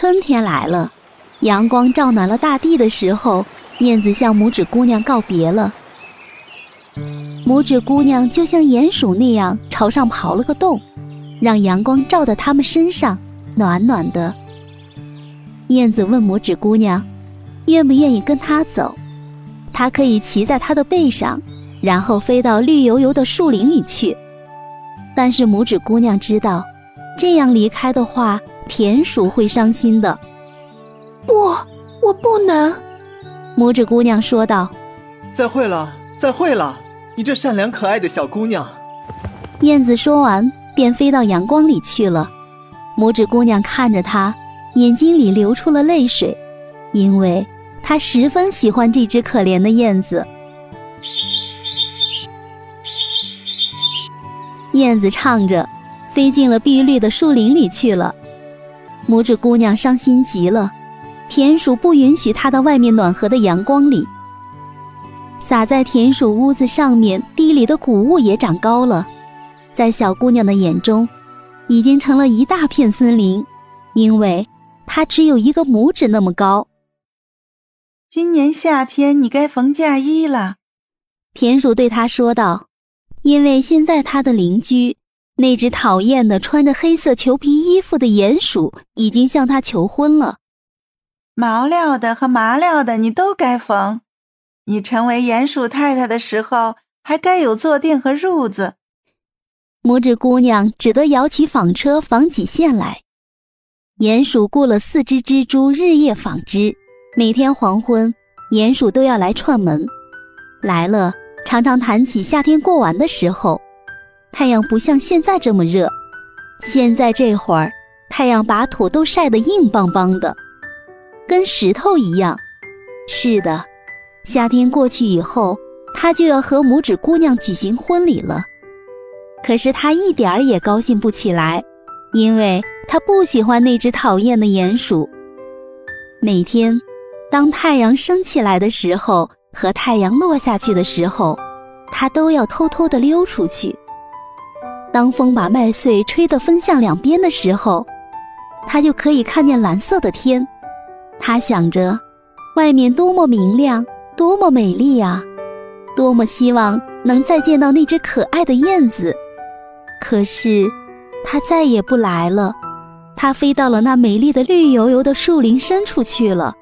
春天来了，阳光照暖了大地的时候，燕子向拇指姑娘告别了。拇指姑娘就像鼹鼠那样朝上刨了个洞，让阳光照到它们身上，暖暖的。燕子问拇指姑娘，愿不愿意跟它走？它可以骑在它的背上，然后飞到绿油油的树林里去。但是拇指姑娘知道，这样离开的话，田鼠会伤心的。不，我不能。拇指姑娘说道：“再会了，再会了，你这善良可爱的小姑娘。”燕子说完，便飞到阳光里去了。拇指姑娘看着它，眼睛里流出了泪水，因为。她十分喜欢这只可怜的燕子。燕子唱着，飞进了碧绿的树林里去了。拇指姑娘伤心极了。田鼠不允许她到外面暖和的阳光里。洒在田鼠屋子上面地里的谷物也长高了，在小姑娘的眼中，已经成了一大片森林，因为它只有一个拇指那么高。今年夏天你该缝嫁衣了，田鼠对她说道。因为现在他的邻居那只讨厌的穿着黑色裘皮衣服的鼹鼠已经向他求婚了。毛料的和麻料的你都该缝。你成为鼹鼠太太的时候，还该有坐垫和褥子。拇指姑娘只得摇起纺车纺起线来。鼹鼠雇了四只蜘蛛日夜纺织。每天黄昏，鼹鼠都要来串门，来了常常谈起夏天过完的时候，太阳不像现在这么热。现在这会儿，太阳把土都晒得硬邦邦的，跟石头一样。是的，夏天过去以后，他就要和拇指姑娘举行婚礼了。可是他一点儿也高兴不起来，因为他不喜欢那只讨厌的鼹鼠。每天。当太阳升起来的时候和太阳落下去的时候，他都要偷偷地溜出去。当风把麦穗吹得分向两边的时候，它就可以看见蓝色的天。它想着，外面多么明亮，多么美丽啊！多么希望能再见到那只可爱的燕子。可是，它再也不来了。它飞到了那美丽的绿油油的树林深处去了。